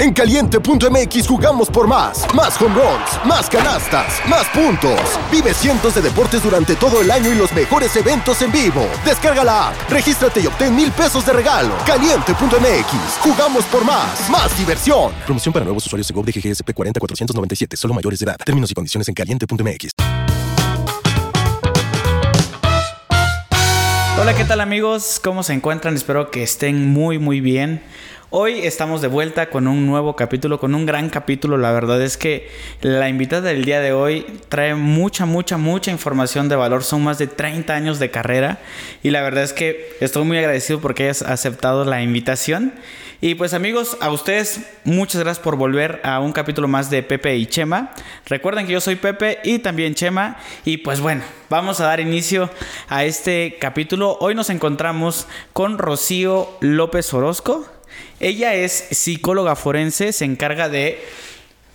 En caliente.mx jugamos por más. Más home runs, más canastas, más puntos. Vive cientos de deportes durante todo el año y los mejores eventos en vivo. Descarga la app, regístrate y obtén mil pesos de regalo. Caliente.mx, jugamos por más. Más diversión. Promoción para nuevos usuarios de GOV de GGSP 40497, solo mayores de edad. Términos y condiciones en caliente.mx. Hola, ¿qué tal amigos? ¿Cómo se encuentran? Espero que estén muy muy bien. Hoy estamos de vuelta con un nuevo capítulo, con un gran capítulo. La verdad es que la invitada del día de hoy trae mucha, mucha, mucha información de valor. Son más de 30 años de carrera y la verdad es que estoy muy agradecido porque hayas aceptado la invitación. Y pues amigos, a ustedes muchas gracias por volver a un capítulo más de Pepe y Chema. Recuerden que yo soy Pepe y también Chema. Y pues bueno, vamos a dar inicio a este capítulo. Hoy nos encontramos con Rocío López Orozco. Ella es psicóloga forense, se encarga de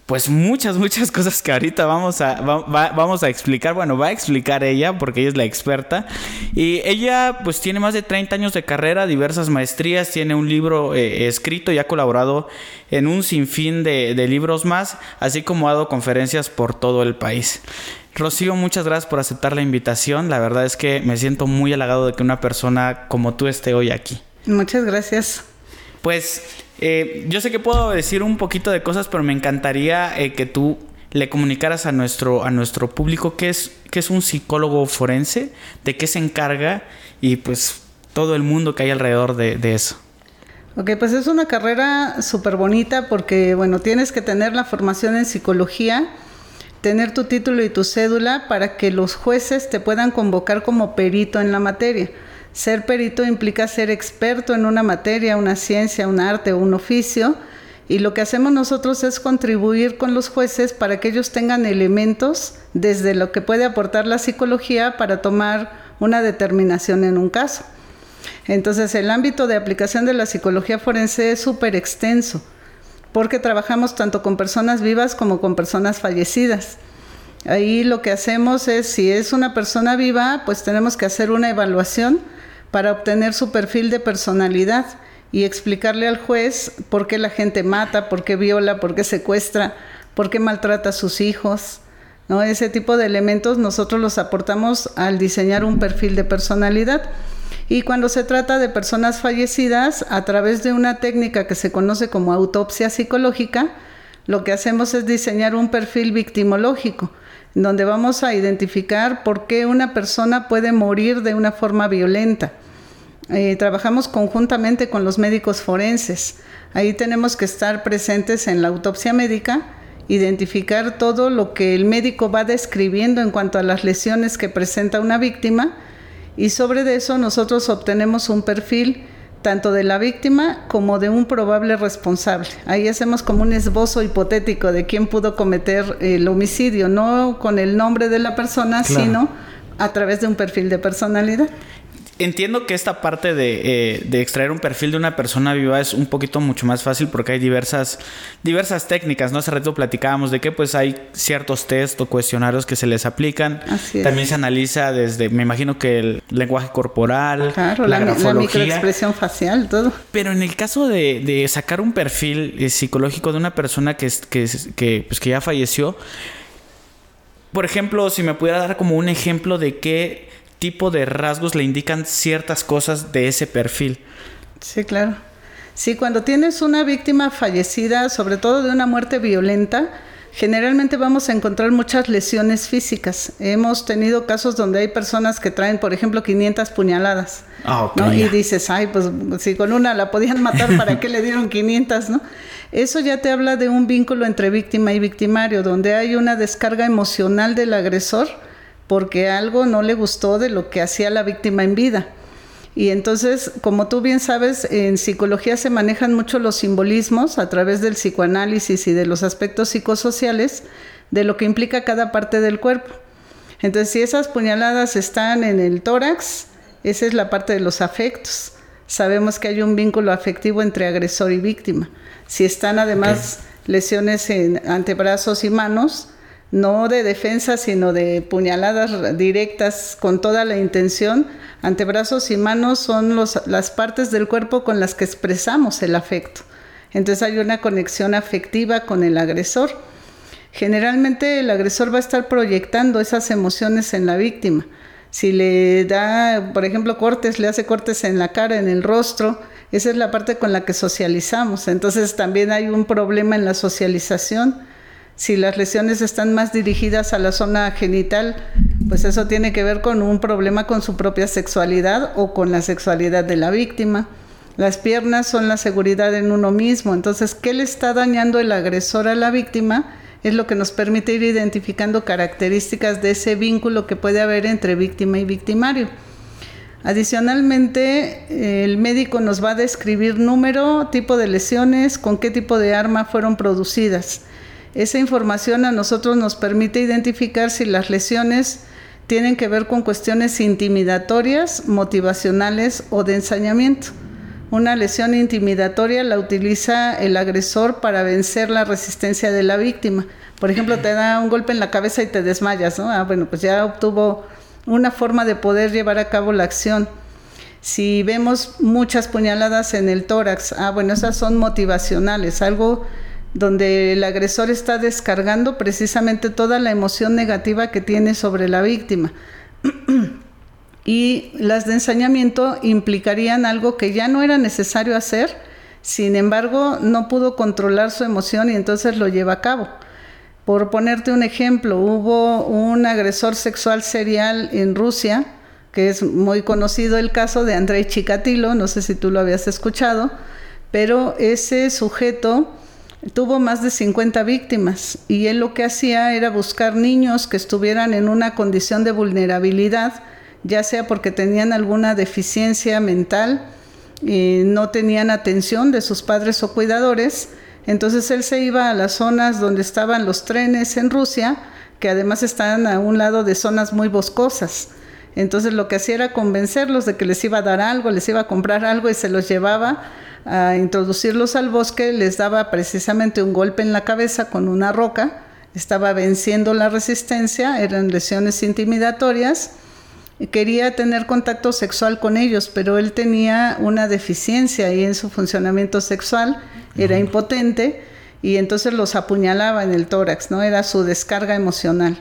pues muchas, muchas cosas que ahorita vamos a, vamos a explicar. Bueno, va a explicar ella porque ella es la experta. Y ella pues tiene más de 30 años de carrera, diversas maestrías, tiene un libro eh, escrito y ha colaborado en un sinfín de, de libros más, así como ha dado conferencias por todo el país. Rocío, muchas gracias por aceptar la invitación. La verdad es que me siento muy halagado de que una persona como tú esté hoy aquí. Muchas gracias. Pues eh, yo sé que puedo decir un poquito de cosas, pero me encantaría eh, que tú le comunicaras a nuestro, a nuestro público qué es, qué es un psicólogo forense, de qué se encarga y pues todo el mundo que hay alrededor de, de eso. Ok, pues es una carrera súper bonita porque, bueno, tienes que tener la formación en psicología, tener tu título y tu cédula para que los jueces te puedan convocar como perito en la materia. Ser perito implica ser experto en una materia, una ciencia, un arte o un oficio. Y lo que hacemos nosotros es contribuir con los jueces para que ellos tengan elementos desde lo que puede aportar la psicología para tomar una determinación en un caso. Entonces el ámbito de aplicación de la psicología forense es súper extenso, porque trabajamos tanto con personas vivas como con personas fallecidas. Ahí lo que hacemos es, si es una persona viva, pues tenemos que hacer una evaluación para obtener su perfil de personalidad y explicarle al juez por qué la gente mata, por qué viola, por qué secuestra, por qué maltrata a sus hijos. ¿no? Ese tipo de elementos nosotros los aportamos al diseñar un perfil de personalidad. Y cuando se trata de personas fallecidas, a través de una técnica que se conoce como autopsia psicológica, lo que hacemos es diseñar un perfil victimológico donde vamos a identificar por qué una persona puede morir de una forma violenta. Eh, trabajamos conjuntamente con los médicos forenses. Ahí tenemos que estar presentes en la autopsia médica, identificar todo lo que el médico va describiendo en cuanto a las lesiones que presenta una víctima y sobre eso nosotros obtenemos un perfil tanto de la víctima como de un probable responsable. Ahí hacemos como un esbozo hipotético de quién pudo cometer el homicidio, no con el nombre de la persona, sino a través de un perfil de personalidad. Entiendo que esta parte de, eh, de, extraer un perfil de una persona viva es un poquito mucho más fácil porque hay diversas, diversas técnicas, ¿no? Hace rato platicábamos de que pues hay ciertos test o cuestionarios que se les aplican. También se analiza desde, me imagino que el lenguaje corporal, claro, la, la, microexpresión facial, todo. Pero en el caso de, de sacar un perfil eh, psicológico de una persona que, que, que, pues, que ya falleció, por ejemplo, si me pudiera dar como un ejemplo de qué tipo de rasgos le indican ciertas cosas de ese perfil. Sí, claro. Sí, cuando tienes una víctima fallecida, sobre todo de una muerte violenta, generalmente vamos a encontrar muchas lesiones físicas. Hemos tenido casos donde hay personas que traen, por ejemplo, 500 puñaladas. Ah, okay, Y dices, ay, pues si con una la podían matar, ¿para qué le dieron 500? ¿no? Eso ya te habla de un vínculo entre víctima y victimario, donde hay una descarga emocional del agresor porque algo no le gustó de lo que hacía la víctima en vida. Y entonces, como tú bien sabes, en psicología se manejan mucho los simbolismos a través del psicoanálisis y de los aspectos psicosociales de lo que implica cada parte del cuerpo. Entonces, si esas puñaladas están en el tórax, esa es la parte de los afectos. Sabemos que hay un vínculo afectivo entre agresor y víctima. Si están además lesiones en antebrazos y manos, no de defensa, sino de puñaladas directas con toda la intención. Antebrazos y manos son las partes del cuerpo con las que expresamos el afecto. Entonces hay una conexión afectiva con el agresor. Generalmente el agresor va a estar proyectando esas emociones en la víctima. Si le da, por ejemplo, cortes, le hace cortes en la cara, en el rostro, esa es la parte con la que socializamos. Entonces también hay un problema en la socialización. Si las lesiones están más dirigidas a la zona genital, pues eso tiene que ver con un problema con su propia sexualidad o con la sexualidad de la víctima. Las piernas son la seguridad en uno mismo. Entonces, ¿qué le está dañando el agresor a la víctima? Es lo que nos permite ir identificando características de ese vínculo que puede haber entre víctima y victimario. Adicionalmente, el médico nos va a describir número, tipo de lesiones, con qué tipo de arma fueron producidas. Esa información a nosotros nos permite identificar si las lesiones tienen que ver con cuestiones intimidatorias, motivacionales o de ensañamiento. Una lesión intimidatoria la utiliza el agresor para vencer la resistencia de la víctima. Por ejemplo, te da un golpe en la cabeza y te desmayas, ¿no? Ah, bueno, pues ya obtuvo una forma de poder llevar a cabo la acción. Si vemos muchas puñaladas en el tórax, ah, bueno, esas son motivacionales, algo donde el agresor está descargando precisamente toda la emoción negativa que tiene sobre la víctima. y las de ensañamiento implicarían algo que ya no era necesario hacer, sin embargo, no pudo controlar su emoción y entonces lo lleva a cabo. Por ponerte un ejemplo, hubo un agresor sexual serial en Rusia, que es muy conocido el caso de Andrei Chikatilo, no sé si tú lo habías escuchado, pero ese sujeto tuvo más de 50 víctimas y él lo que hacía era buscar niños que estuvieran en una condición de vulnerabilidad, ya sea porque tenían alguna deficiencia mental, y no tenían atención de sus padres o cuidadores, entonces él se iba a las zonas donde estaban los trenes en Rusia, que además estaban a un lado de zonas muy boscosas. Entonces lo que hacía era convencerlos de que les iba a dar algo, les iba a comprar algo y se los llevaba a introducirlos al bosque, les daba precisamente un golpe en la cabeza con una roca, estaba venciendo la resistencia, eran lesiones intimidatorias quería tener contacto sexual con ellos, pero él tenía una deficiencia ahí en su funcionamiento sexual, era impotente y entonces los apuñalaba en el tórax, ¿no? Era su descarga emocional.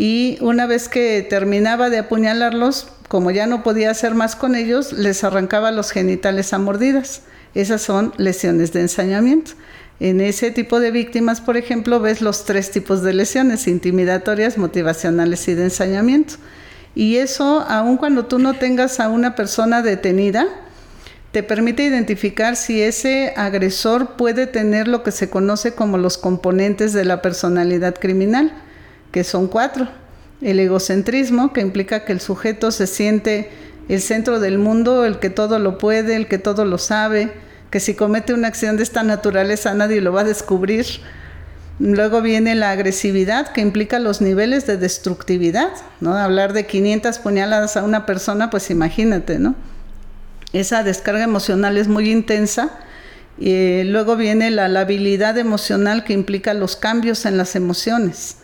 Y una vez que terminaba de apuñalarlos, como ya no podía hacer más con ellos, les arrancaba los genitales a mordidas. Esas son lesiones de ensañamiento. En ese tipo de víctimas, por ejemplo, ves los tres tipos de lesiones, intimidatorias, motivacionales y de ensañamiento. Y eso, aun cuando tú no tengas a una persona detenida, te permite identificar si ese agresor puede tener lo que se conoce como los componentes de la personalidad criminal, que son cuatro. El egocentrismo, que implica que el sujeto se siente el centro del mundo, el que todo lo puede, el que todo lo sabe, que si comete una acción de esta naturaleza nadie lo va a descubrir. Luego viene la agresividad, que implica los niveles de destructividad, ¿no? Hablar de 500 puñaladas a una persona, pues imagínate, ¿no? Esa descarga emocional es muy intensa. Y luego viene la labilidad emocional que implica los cambios en las emociones.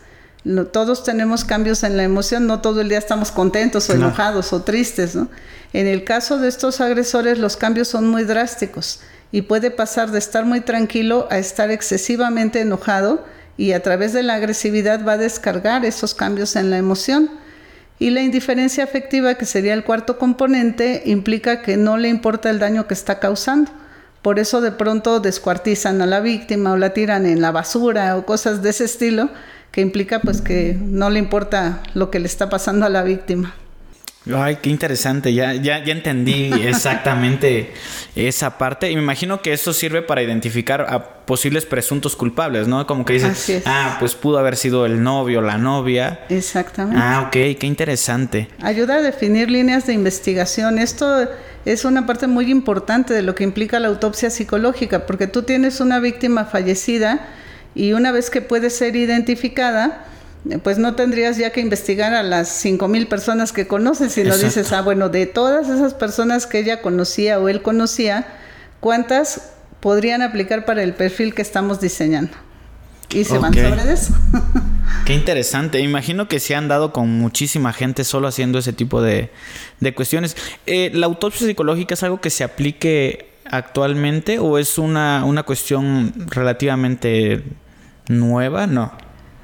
Todos tenemos cambios en la emoción, no todo el día estamos contentos o enojados o tristes. ¿no? En el caso de estos agresores, los cambios son muy drásticos y puede pasar de estar muy tranquilo a estar excesivamente enojado y a través de la agresividad va a descargar esos cambios en la emoción. Y la indiferencia afectiva, que sería el cuarto componente, implica que no le importa el daño que está causando. Por eso de pronto descuartizan a la víctima o la tiran en la basura o cosas de ese estilo, que implica pues que no le importa lo que le está pasando a la víctima. Ay, qué interesante. Ya, ya, ya entendí exactamente esa parte. Y me imagino que eso sirve para identificar a posibles presuntos culpables, ¿no? Como que dices, ah, pues pudo haber sido el novio, la novia. Exactamente. Ah, ok, qué interesante. Ayuda a definir líneas de investigación. Esto es una parte muy importante de lo que implica la autopsia psicológica, porque tú tienes una víctima fallecida y una vez que puede ser identificada, pues no tendrías ya que investigar a las mil personas que conoces, sino dices, ah, bueno, de todas esas personas que ella conocía o él conocía, ¿cuántas podrían aplicar para el perfil que estamos diseñando? Y se van sobre eso. Qué interesante. Imagino que se han dado con muchísima gente solo haciendo ese tipo de, de cuestiones. Eh, ¿La autopsia psicológica es algo que se aplique actualmente o es una, una cuestión relativamente nueva? No.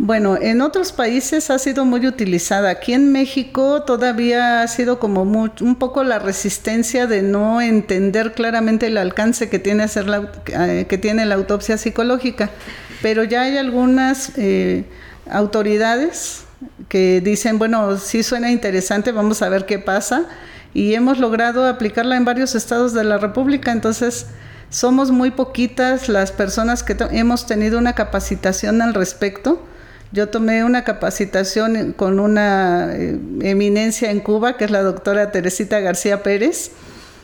Bueno, en otros países ha sido muy utilizada. Aquí en México todavía ha sido como un poco la resistencia de no entender claramente el alcance que tiene, hacer la, eh, que tiene la autopsia psicológica. Pero ya hay algunas eh, autoridades que dicen, bueno, sí suena interesante, vamos a ver qué pasa. Y hemos logrado aplicarla en varios estados de la República. Entonces, somos muy poquitas las personas que hemos tenido una capacitación al respecto. Yo tomé una capacitación con una eh, eminencia en Cuba, que es la doctora Teresita García Pérez,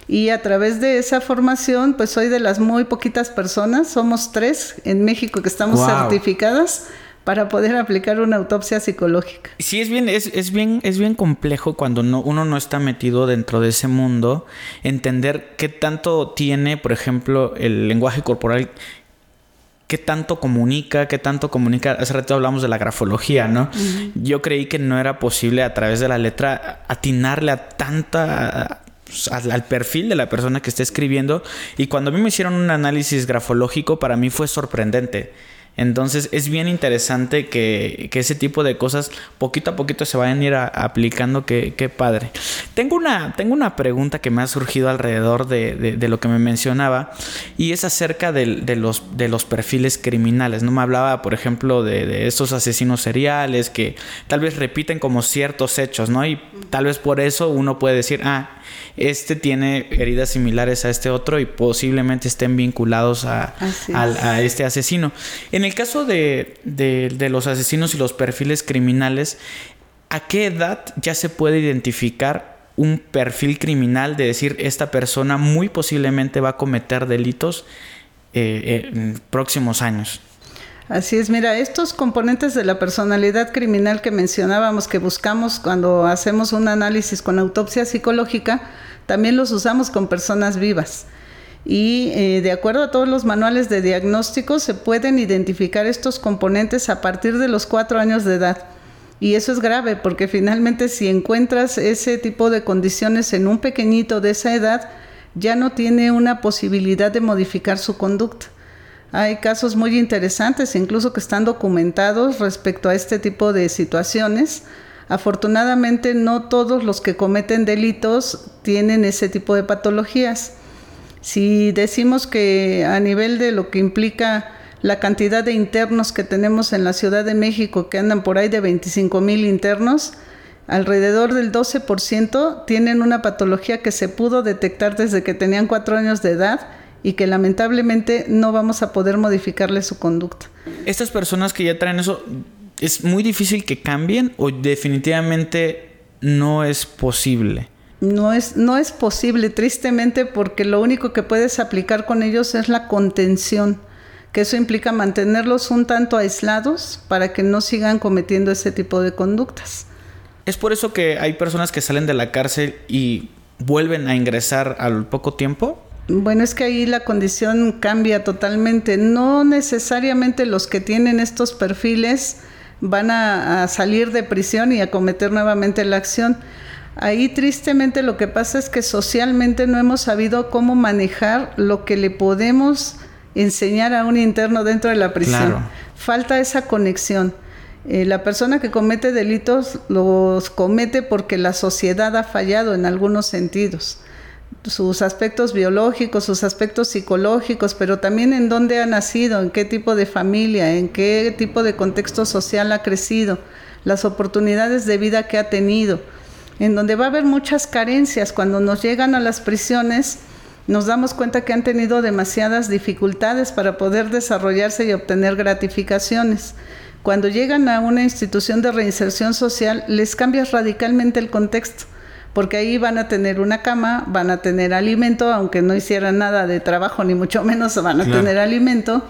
y a través de esa formación, pues soy de las muy poquitas personas, somos tres en México que estamos certificadas para poder aplicar una autopsia psicológica. Sí, es bien, es, es bien, es bien complejo cuando no, uno no está metido dentro de ese mundo, entender qué tanto tiene, por ejemplo, el lenguaje corporal qué tanto comunica, qué tanto comunica. Hace rato hablamos de la grafología, ¿no? Yo creí que no era posible a través de la letra atinarle a tanta al, perfil de la persona que está escribiendo y cuando a mí me hicieron un análisis grafológico para mí fue sorprendente entonces es bien interesante que, ese tipo de cosas poquito a poquito se vayan a ir aplicando. Qué, padre. Tengo una, tengo una pregunta que me ha surgido alrededor de, lo que me mencionaba y es acerca de, los, de los perfiles criminales. No me hablaba, por ejemplo, de, estos asesinos seriales que tal vez repiten como ciertos hechos, ¿no? Y tal vez por eso uno puede decir, ah, este tiene heridas similares a este otro y posiblemente estén vinculados a, a este asesino. En el caso de, de, los asesinos y los perfiles criminales, ¿a qué edad ya se puede identificar un perfil criminal de decir esta persona muy posiblemente va a cometer delitos eh, en próximos años? Así es, mira, estos componentes de la personalidad criminal que mencionábamos, que buscamos cuando hacemos un análisis con autopsia psicológica, también los usamos con personas vivas. Y eh, de acuerdo a todos los manuales de diagnóstico, se pueden identificar estos componentes a partir de los cuatro años de edad. Y eso es grave porque finalmente si encuentras ese tipo de condiciones en un pequeñito de esa edad, ya no tiene una posibilidad de modificar su conducta. Hay casos muy interesantes, incluso que están documentados respecto a este tipo de situaciones. Afortunadamente no todos los que cometen delitos tienen ese tipo de patologías. Si decimos que a nivel de lo que implica la cantidad de internos que tenemos en la Ciudad de México, que andan por ahí de 25 mil internos, alrededor del 12% tienen una patología que se pudo detectar desde que tenían cuatro años de edad y que lamentablemente no vamos a poder modificarle su conducta. Estas personas que ya traen eso, ¿es muy difícil que cambien o definitivamente no es posible? No es, no es posible, tristemente, porque lo único que puedes aplicar con ellos es la contención, que eso implica mantenerlos un tanto aislados para que no sigan cometiendo ese tipo de conductas. Es por eso que hay personas que salen de la cárcel y vuelven a ingresar al poco tiempo. Bueno, es que ahí la condición cambia totalmente. No necesariamente los que tienen estos perfiles van a, salir de prisión y a cometer nuevamente la acción. Ahí tristemente lo que pasa es que socialmente no hemos sabido cómo manejar lo que le podemos enseñar a un interno dentro de la prisión. Falta esa conexión. Eh, la persona que comete delitos los comete porque la sociedad ha fallado en algunos sentidos sus aspectos biológicos, sus aspectos psicológicos, pero también en dónde ha nacido, en qué tipo de familia, en qué tipo de contexto social ha crecido, las oportunidades de vida que ha tenido, en donde va a haber muchas carencias. Cuando nos llegan a las prisiones, nos damos cuenta que han tenido demasiadas dificultades para poder desarrollarse y obtener gratificaciones. Cuando llegan a una institución de reinserción social, les cambia radicalmente el contexto porque ahí van a tener una cama, van a tener alimento, aunque no hicieran nada de trabajo, ni mucho menos van a tener alimento.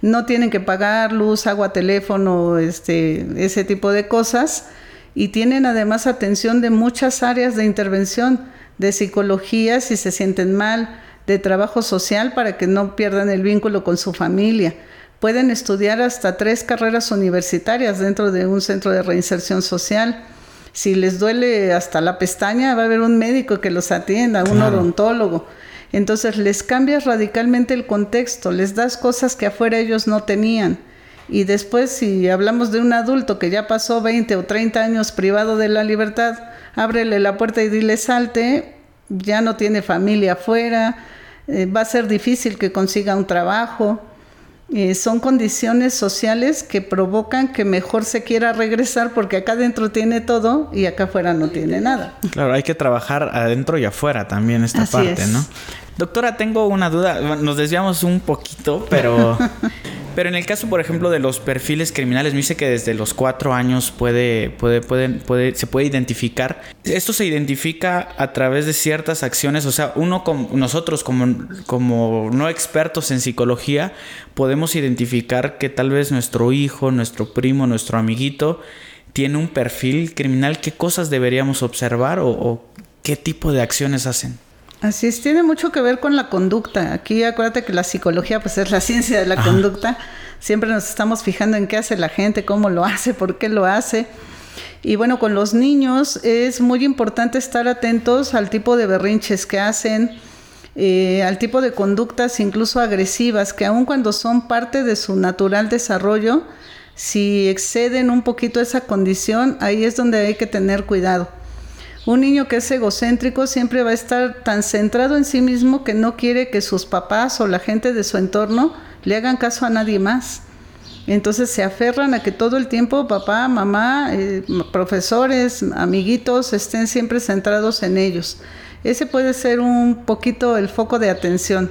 No tienen que pagar luz, agua, teléfono, este, ese tipo de cosas. Y tienen además atención de muchas áreas de intervención, de psicología si se sienten mal, de trabajo social para que no pierdan el vínculo con su familia. Pueden estudiar hasta tres carreras universitarias dentro de un centro de reinserción social si les duele hasta la pestaña, va a haber un médico que los atienda, un odontólogo. Entonces les cambias radicalmente el contexto, les das cosas que afuera ellos no tenían. Y después, si hablamos de un adulto que ya pasó 20 o 30 años privado de la libertad, ábrele la puerta y dile salte, ya no tiene familia afuera, eh, va a ser difícil que consiga un trabajo. Eh, son condiciones sociales que provocan que mejor se quiera regresar porque acá adentro tiene todo y acá afuera no tiene nada. Claro, hay que trabajar adentro y afuera también esta parte, ¿no? Doctora, tengo una duda. Nos desviamos un poquito, pero Pero en el caso, por ejemplo, de los perfiles criminales, me dice que desde los cuatro años puede, puede, puede, se puede identificar. Esto se identifica a través de ciertas acciones. O sea, uno como nosotros como, como no expertos en psicología, podemos identificar que tal vez nuestro hijo, nuestro primo, nuestro amiguito tiene un perfil criminal. ¿Qué cosas deberíamos observar o, o qué tipo de acciones hacen? Así es, tiene mucho que ver con la conducta. Aquí acuérdate que la psicología pues es la ciencia de la conducta. Siempre nos estamos fijando en qué hace la gente, cómo lo hace, por qué lo hace. Y bueno, con los niños es muy importante estar atentos al tipo de berrinches que hacen, eh, al tipo de conductas incluso agresivas, que aun cuando son parte de su natural desarrollo, si exceden un poquito esa condición, ahí es donde hay que tener cuidado. Un niño que es egocéntrico siempre va a estar tan centrado en sí mismo que no quiere que sus papás o la gente de su entorno le hagan caso a nadie más. Entonces se aferran a que todo el tiempo papá, mamá, eh, profesores, amiguitos estén siempre centrados en ellos. Ese puede ser un poquito el foco de atención.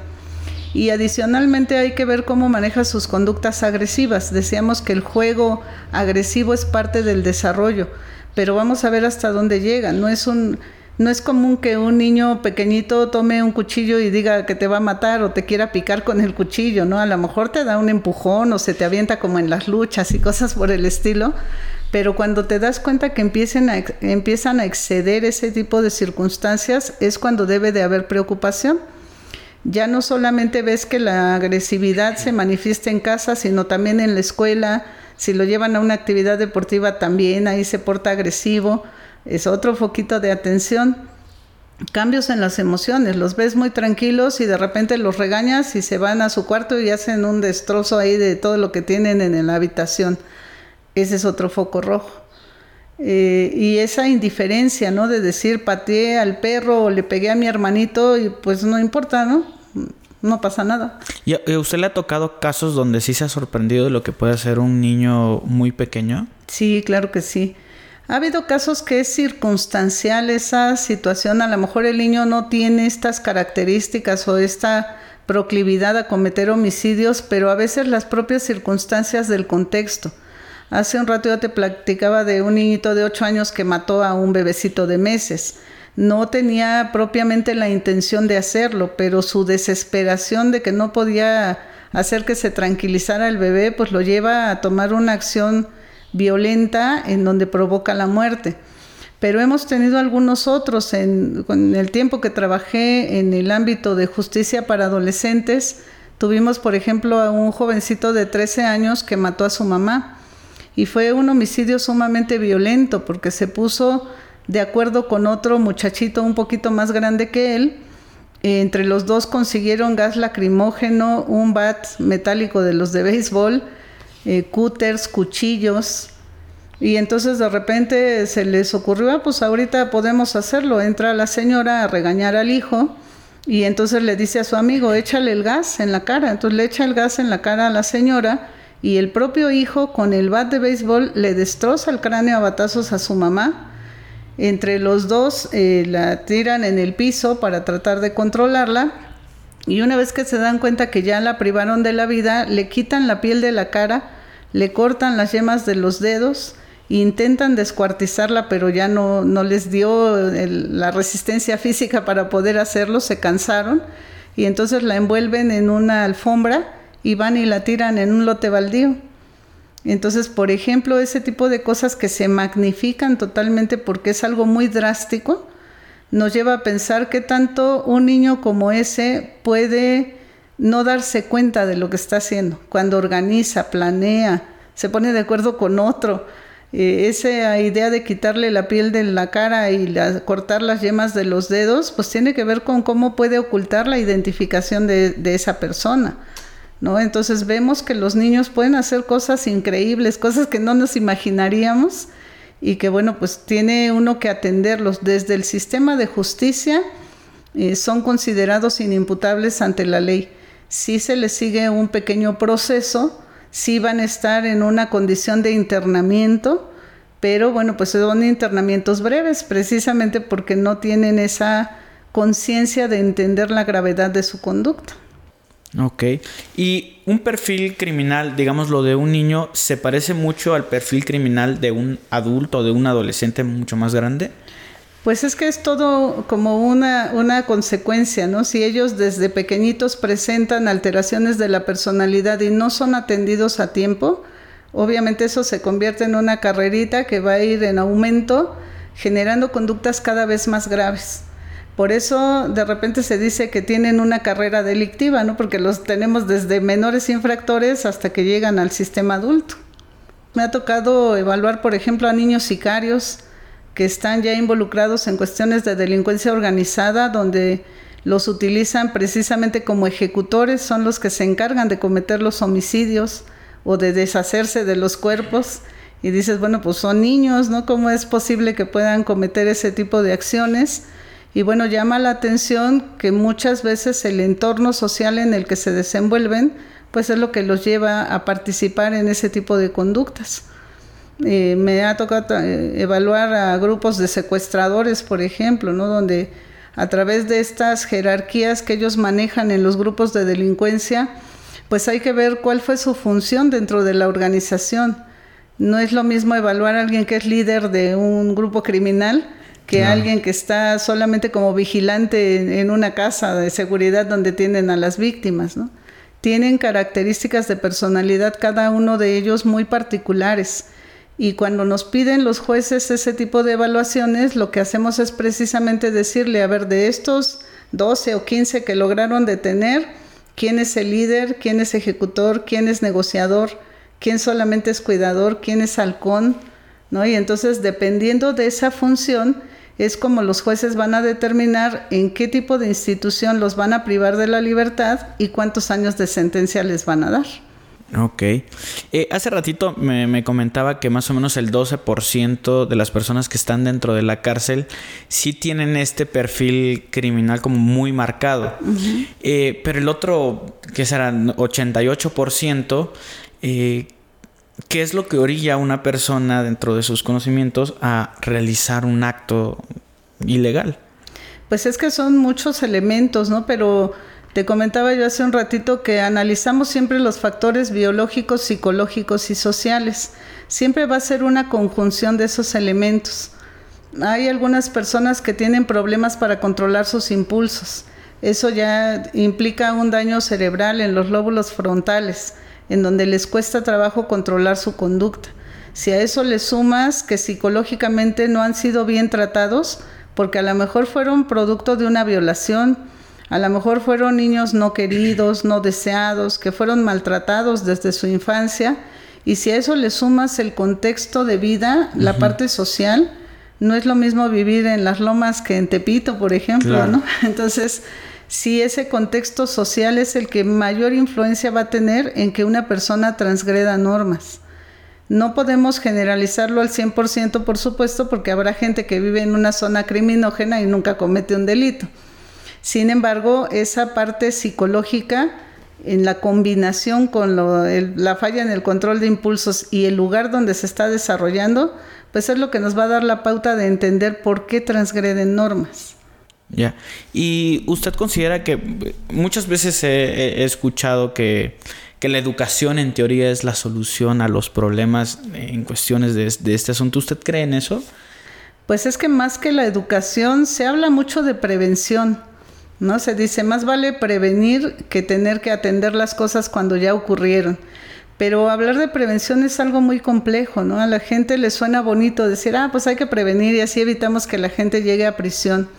Y adicionalmente hay que ver cómo maneja sus conductas agresivas. Decíamos que el juego agresivo es parte del desarrollo pero vamos a ver hasta dónde llega. No es un no es común que un niño pequeñito tome un cuchillo y diga que te va a matar o te quiera picar con el cuchillo, ¿no? A lo mejor te da un empujón o se te avienta como en las luchas y cosas por el estilo, pero cuando te das cuenta que empiecen a, empiezan a exceder ese tipo de circunstancias es cuando debe de haber preocupación. Ya no solamente ves que la agresividad se manifiesta en casa, sino también en la escuela, si lo llevan a una actividad deportiva también, ahí se porta agresivo, es otro foquito de atención. Cambios en las emociones, los ves muy tranquilos y de repente los regañas y se van a su cuarto y hacen un destrozo ahí de todo lo que tienen en la habitación. Ese es otro foco rojo. Eh, y esa indiferencia, ¿no? De decir, pateé al perro o le pegué a mi hermanito y pues no importa, ¿no? No pasa nada. ¿Y a usted le ha tocado casos donde sí se ha sorprendido de lo que puede hacer un niño muy pequeño? Sí, claro que sí. Ha habido casos que es circunstancial esa situación, a lo mejor el niño no tiene estas características o esta proclividad a cometer homicidios, pero a veces las propias circunstancias del contexto. Hace un rato yo te platicaba de un niñito de 8 años que mató a un bebecito de meses no tenía propiamente la intención de hacerlo, pero su desesperación de que no podía hacer que se tranquilizara el bebé, pues lo lleva a tomar una acción violenta en donde provoca la muerte. Pero hemos tenido algunos otros en, el tiempo que trabajé en el ámbito de justicia para adolescentes. Tuvimos, por ejemplo, a un jovencito de 13 años que mató a su mamá. Y fue un homicidio sumamente violento porque se puso de acuerdo con otro muchachito un poquito más grande que él. entre los dos consiguieron gas lacrimógeno, un bat metálico de los de béisbol, eh, cúters, cuchillos. Y entonces de repente se les ocurrió, ah, pues ahorita podemos hacerlo. Entra la señora a regañar al hijo y entonces le dice a su amigo, échale el gas en la cara. Entonces le echa el gas en la cara a la señora y el propio hijo con el bat de béisbol le destroza el cráneo a batazos a su mamá entre los dos eh, la tiran en el piso para tratar de controlarla y una vez que se dan cuenta que ya la privaron de la vida, le quitan la piel de la cara, le cortan las yemas de los dedos, intentan descuartizarla, pero ya no, no les dio la resistencia física para poder hacerlo, se cansaron y entonces la envuelven en una alfombra y van y la tiran en un lote baldío. Entonces, por ejemplo, ese tipo de cosas que se magnifican totalmente porque es algo muy drástico, nos lleva a pensar que tanto un niño como ese puede no darse cuenta de lo que está haciendo. Cuando organiza, planea, se pone de acuerdo con otro, eh, esa idea de quitarle la piel de la cara y cortar las yemas de los dedos, pues tiene que ver con cómo puede ocultar la identificación de, de esa persona. ¿No? Entonces vemos que los niños pueden hacer cosas increíbles, cosas que no nos imaginaríamos y que bueno, pues tiene uno que atenderlos desde el sistema de justicia, eh, son considerados inimputables ante la ley. Si se les sigue un pequeño proceso, si van a estar en una condición de internamiento, pero bueno, pues son internamientos breves, precisamente porque no tienen esa conciencia de entender la gravedad de su conducta. Ok. ¿Y un perfil criminal, digamos lo de un niño, se parece mucho al perfil criminal de un adulto o de un adolescente mucho más grande? Pues es que es todo como una, una consecuencia, ¿no? Si ellos desde pequeñitos presentan alteraciones de la personalidad y no son atendidos a tiempo, obviamente eso se convierte en una carrerita que va a ir en aumento, generando conductas cada vez más graves. Por eso de repente se dice que tienen una carrera delictiva, ¿no? Porque los tenemos desde menores infractores hasta que llegan al sistema adulto. Me ha tocado evaluar, por ejemplo, a niños sicarios que están ya involucrados en cuestiones de delincuencia organizada, donde los utilizan precisamente como ejecutores, son los que se encargan de cometer los homicidios o de deshacerse de los cuerpos. Y dices, bueno, pues son niños, ¿no? ¿Cómo es posible que puedan cometer ese tipo de acciones? Y bueno, llama la atención que muchas veces el entorno social en el que se desenvuelven, pues es lo que los lleva a participar en ese tipo de conductas. Eh, me ha tocado eh, evaluar a grupos de secuestradores, por ejemplo, ¿no? donde a través de estas jerarquías que ellos manejan en los grupos de delincuencia, pues hay que ver cuál fue su función dentro de la organización. No es lo mismo evaluar a alguien que es líder de un grupo criminal que alguien que está solamente como vigilante en una casa de seguridad donde tienen a las víctimas, ¿no? Tienen características de personalidad cada uno de ellos muy particulares. Y cuando nos piden los jueces ese tipo de evaluaciones, lo que hacemos es precisamente decirle, a ver, de estos 12 o 15 que lograron detener, quién es el líder, quién es ejecutor, quién es negociador, quién solamente es cuidador, quién es halcón, ¿no? Y entonces, dependiendo de esa función, es como los jueces van a determinar en qué tipo de institución los van a privar de la libertad y cuántos años de sentencia les van a dar. Ok. Eh, hace ratito me, comentaba que más o menos el 12% de las personas que están dentro de la cárcel sí tienen este perfil criminal como muy marcado. Eh, pero el otro, que será 88%, eh, ¿Qué es lo que orilla a una persona dentro de sus conocimientos a realizar un acto ilegal? Pues es que son muchos elementos, ¿no? Pero te comentaba yo hace un ratito que analizamos siempre los factores biológicos, psicológicos y sociales. Siempre va a ser una conjunción de esos elementos. Hay algunas personas que tienen problemas para controlar sus impulsos. Eso ya implica un daño cerebral en los lóbulos frontales en donde les cuesta trabajo controlar su conducta. Si a eso le sumas que psicológicamente no han sido bien tratados, porque a lo mejor fueron producto de una violación, a lo mejor fueron niños no queridos, no deseados, que fueron maltratados desde su infancia, y si a eso le sumas el contexto de vida, la parte social, no es lo mismo vivir en las lomas que en Tepito, por ejemplo, ¿no? Entonces, si ese contexto social es el que mayor influencia va a tener en que una persona transgreda normas. No podemos generalizarlo al 100%, por supuesto, porque habrá gente que vive en una zona criminógena y nunca comete un delito. Sin embargo, esa parte psicológica, en la combinación con la falla en el control de impulsos y el lugar donde se está desarrollando, pues es lo que nos va a dar la pauta de entender por qué transgreden normas. Ya. Y usted considera que muchas veces he, escuchado que, la educación en teoría es la solución a los problemas en cuestiones de, este asunto. ¿Usted cree en eso? Pues es que más que la educación se habla mucho de prevención. ¿no? Se dice, más vale prevenir que tener que atender las cosas cuando ya ocurrieron. Pero hablar de prevención es algo muy complejo, ¿no? A la gente le suena bonito decir, ah, pues hay que prevenir y así evitamos que la gente llegue a prisión.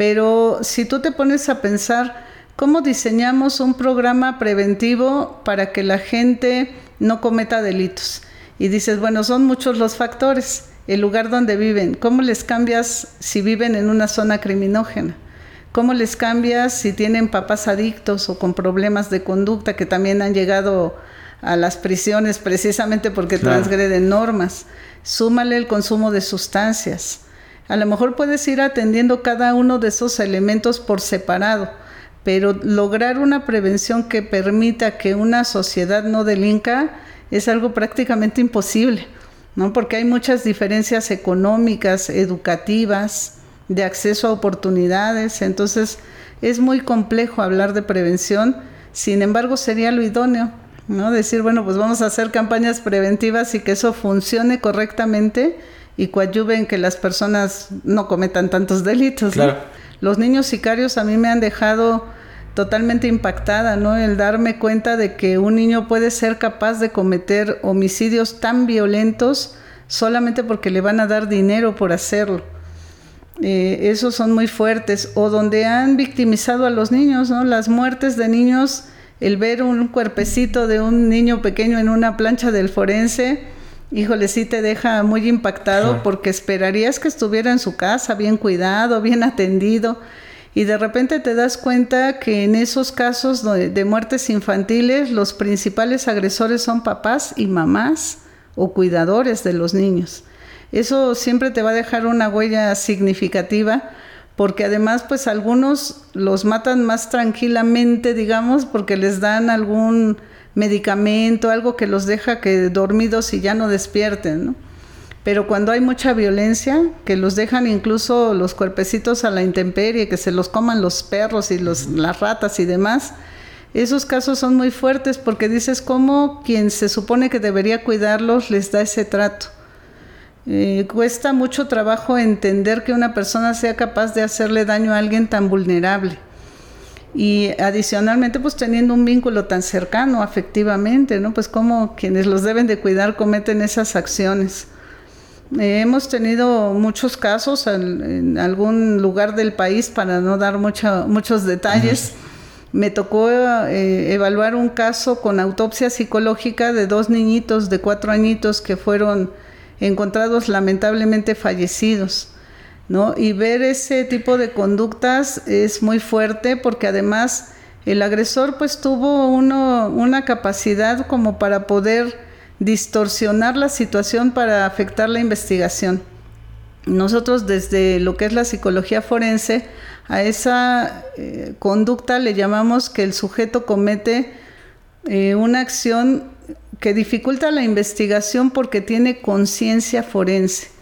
Pero si tú te pones a pensar cómo diseñamos un programa preventivo para que la gente no cometa delitos. Y dices, bueno, son muchos los factores. El lugar donde viven, ¿cómo les cambias si viven en una zona criminógena? ¿Cómo les cambias si tienen papás adictos o con problemas de conducta que también han llegado a las prisiones precisamente porque transgreden normas? Súmale el consumo de sustancias. A lo mejor puedes ir atendiendo cada uno de esos elementos por separado, pero lograr una prevención que permita que una sociedad no delinca es algo prácticamente imposible, ¿no? Porque hay muchas diferencias económicas, educativas, de acceso a oportunidades, entonces es muy complejo hablar de prevención, sin embargo sería lo idóneo, ¿no? Decir, bueno, pues vamos a hacer campañas preventivas y que eso funcione correctamente y coadyuven que las personas no cometan tantos delitos. Los niños sicarios a mí me han dejado totalmente impactada, ¿no? El darme cuenta de que un niño puede ser capaz de cometer homicidios tan violentos solamente porque le van a dar dinero por hacerlo. Eh, esos son muy fuertes, o donde han victimizado a los niños, ¿no? Las muertes de niños, el ver un cuerpecito de un niño pequeño en una plancha del forense, híjole, sí te deja muy impactado porque esperarías que estuviera en su casa, bien cuidado, bien atendido, y de repente te das cuenta que en esos casos de muertes infantiles los principales agresores son papás y mamás o cuidadores de los niños. Eso siempre te va a dejar una huella significativa porque además pues algunos los matan más tranquilamente, digamos, porque les dan algún medicamento, algo que los deja que dormidos y ya no despierten, ¿no? Pero cuando hay mucha violencia, que los dejan incluso los cuerpecitos a la intemperie, que se los coman los perros y los, las ratas y demás, esos casos son muy fuertes porque dices cómo quien se supone que debería cuidarlos les da ese trato. Eh, cuesta mucho trabajo entender que una persona sea capaz de hacerle daño a alguien tan vulnerable. Y adicionalmente, pues teniendo un vínculo tan cercano afectivamente, ¿no? Pues como quienes los deben de cuidar cometen esas acciones. Eh, hemos tenido muchos casos en, algún lugar del país, para no dar muchos detalles. Me tocó eh, evaluar un caso con autopsia psicológica de dos niñitos de cuatro añitos que fueron encontrados lamentablemente fallecidos. ¿No? Y ver ese tipo de conductas es muy fuerte porque además el agresor pues tuvo una capacidad como para poder distorsionar la situación para afectar la investigación. Nosotros desde lo que es la psicología forense, a esa eh, conducta le llamamos que el sujeto comete eh, una acción que dificulta la investigación porque tiene conciencia forense.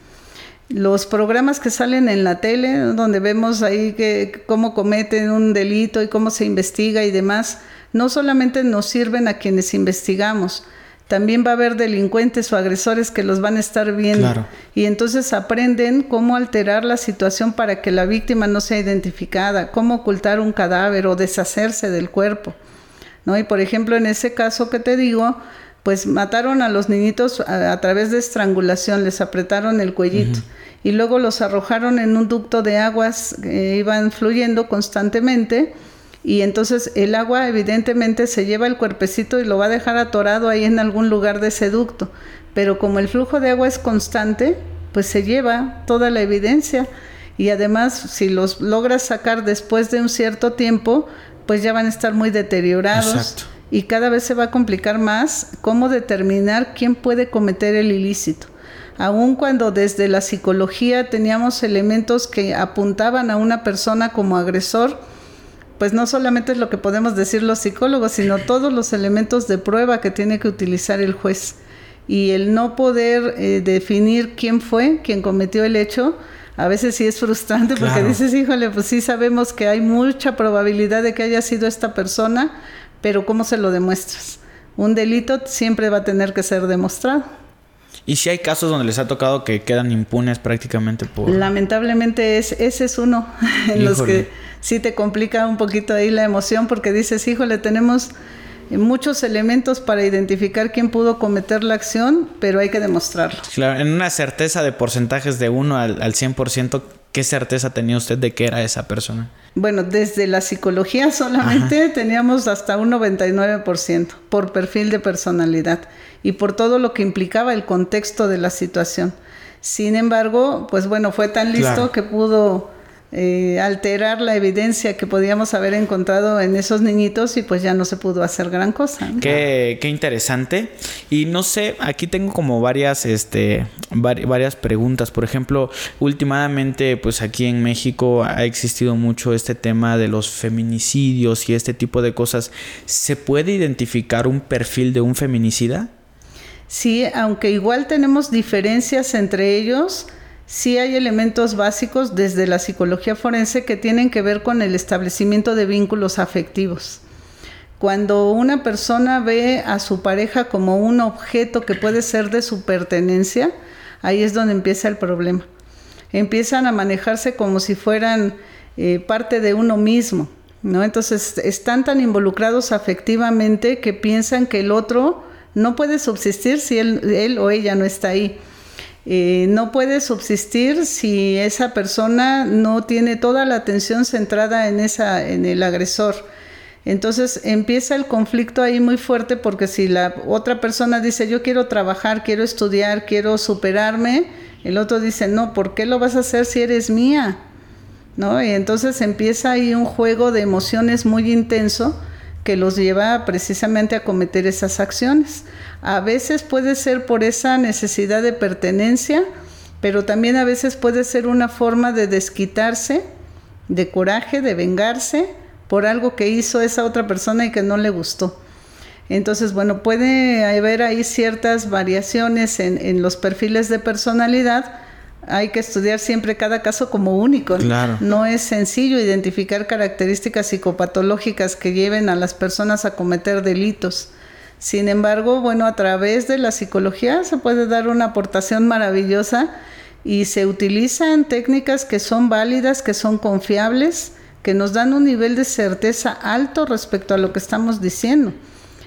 Los programas que salen en la tele, donde vemos ahí que, cómo cometen un delito y cómo se investiga y demás, no solamente nos sirven a quienes investigamos, también va a haber delincuentes o agresores que los van a estar viendo. Y entonces aprenden cómo alterar la situación para que la víctima no sea identificada, cómo ocultar un cadáver o deshacerse del cuerpo. ¿no? Y por ejemplo, en ese caso que te digo, pues mataron a los niñitos a, través de estrangulación, les apretaron el cuellito y luego los arrojaron en un ducto de aguas que iban fluyendo constantemente y entonces el agua evidentemente se lleva el cuerpecito y lo va a dejar atorado ahí en algún lugar de ese ducto, pero como el flujo de agua es constante, pues se lleva toda la evidencia y además si los logras sacar después de un cierto tiempo, pues ya van a estar muy deteriorados. Exacto y cada vez se va a complicar más cómo determinar quién puede cometer el ilícito. Aun cuando desde la psicología teníamos elementos que apuntaban a una persona como agresor, pues no solamente es lo que podemos decir los psicólogos, sino todos los elementos de prueba que tiene que utilizar el juez. Y el no poder eh, definir quién fue quien cometió el hecho, a veces sí es frustrante porque dices, híjole, pues sí sabemos que hay mucha probabilidad de que haya sido esta persona, pero ¿cómo se lo demuestras? Un delito siempre va a tener que ser demostrado. ¿Y si hay casos donde les ha tocado que quedan impunes prácticamente por...? Lamentablemente es, ese es uno en los que sí te complica un poquito ahí la emoción porque dices, híjole, tenemos muchos elementos para identificar quién pudo cometer la acción, pero hay que demostrarlo. Claro, en una certeza de porcentajes de 1 al, al 100%, ¿qué certeza tenía usted de que era esa persona? Bueno, desde la psicología solamente teníamos hasta un 99% por perfil de personalidad y por todo lo que implicaba el contexto de la situación. Sin embargo, pues bueno, fue tan listo que pudo eh, alterar la evidencia que podíamos haber encontrado en esos niñitos y pues ya no se pudo hacer gran cosa. Qué, qué, interesante. Y no sé, aquí tengo como varias, este, varias preguntas. Por ejemplo, últimamente, pues aquí en México ha existido mucho este tema de los feminicidios y este tipo de cosas. ¿Se puede identificar un perfil de un feminicida? Sí, aunque igual tenemos diferencias entre ellos sí hay elementos básicos desde la psicología forense que tienen que ver con el establecimiento de vínculos afectivos. Cuando una persona ve a su pareja como un objeto que puede ser de su pertenencia, ahí es donde empieza el problema. Empiezan a manejarse como si fueran eh, parte de uno mismo, ¿no? Entonces están tan involucrados afectivamente que piensan que el otro no puede subsistir si él o ella no está ahí. Eh, no puede subsistir si esa persona no tiene toda la atención centrada en, esa, en el agresor. Entonces empieza el conflicto ahí muy fuerte porque si la otra persona dice yo quiero trabajar, quiero estudiar, quiero superarme, el otro dice no, ¿por qué lo vas a hacer si eres mía? ¿No? Y entonces empieza ahí un juego de emociones muy intenso que los lleva precisamente a cometer esas acciones. A veces puede ser por esa necesidad de pertenencia, pero también a veces puede ser una forma de desquitarse, de coraje, de vengarse por algo que hizo esa otra persona y que no le gustó. Entonces, bueno, puede haber ahí ciertas variaciones en, en los perfiles de personalidad, hay que estudiar siempre cada caso como único. No es sencillo identificar características psicopatológicas que lleven a las personas a cometer delitos. Sin embargo, bueno, a través de la psicología se puede dar una aportación maravillosa y se utilizan técnicas que son válidas, que son confiables, que nos dan un nivel de certeza alto respecto a lo que estamos diciendo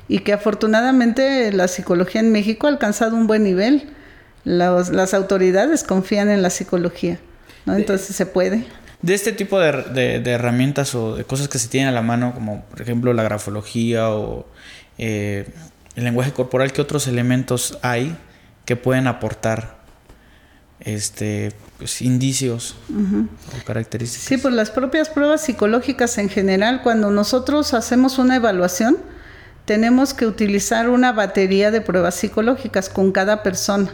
y que afortunadamente la psicología en México ha alcanzado un buen nivel las autoridades confían en la psicología, ¿no? Entonces se puede. De este tipo de, herramientas o de cosas que se tienen a la mano, como por ejemplo la grafología o eh, el lenguaje corporal, ¿qué otros elementos hay que pueden aportar este, pues, indicios o características? Sí, pues las propias pruebas psicológicas en general, cuando nosotros hacemos una evaluación, tenemos que utilizar una batería de pruebas psicológicas con cada persona.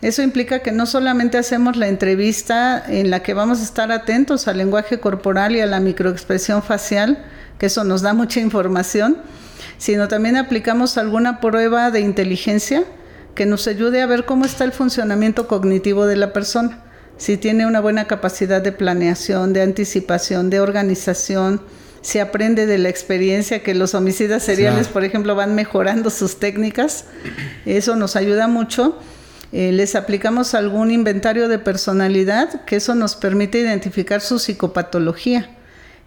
Eso implica que no solamente hacemos la entrevista en la que vamos a estar atentos al lenguaje corporal y a la microexpresión facial, que eso nos da mucha información, sino también aplicamos alguna prueba de inteligencia que nos ayude a ver cómo está el funcionamiento cognitivo de la persona, si tiene una buena capacidad de planeación, de anticipación, de organización, si aprende de la experiencia que los homicidas seriales, por ejemplo, van mejorando sus técnicas, eso nos ayuda mucho eh, les aplicamos algún inventario de personalidad, que eso nos permite identificar su psicopatología.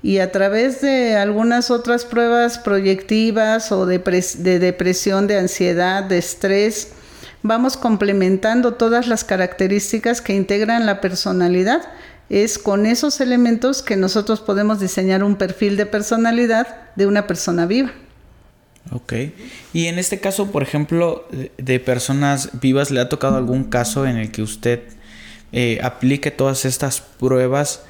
Y a través de algunas otras pruebas proyectivas o de, de depresión, de ansiedad, de estrés, vamos complementando todas las características que integran la personalidad. Es con esos elementos que nosotros podemos diseñar un perfil de personalidad de una persona viva. Ok. Y en este caso, por ejemplo, de personas vivas, ¿le ha tocado algún caso en el que usted eh, aplique todas estas pruebas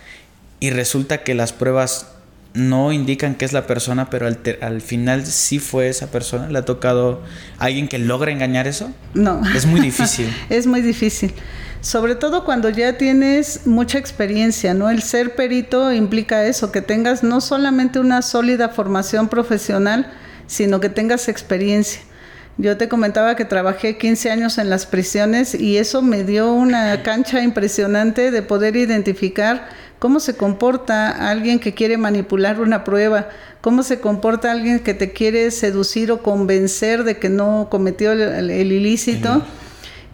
y resulta que las pruebas no indican que es la persona, pero al, al, final sí fue esa persona. ¿Le ha tocado alguien que logra engañar eso? No. Es muy difícil. es muy difícil. Sobre todo cuando ya tienes mucha experiencia, ¿no? El ser perito implica eso, que tengas no solamente una sólida formación profesional, sino que tengas experiencia. Yo te comentaba que trabajé 15 años en las prisiones y eso me dio una cancha impresionante de poder identificar cómo se comporta alguien que quiere manipular una prueba, cómo se comporta alguien que te quiere seducir o convencer de que no cometió el, ilícito.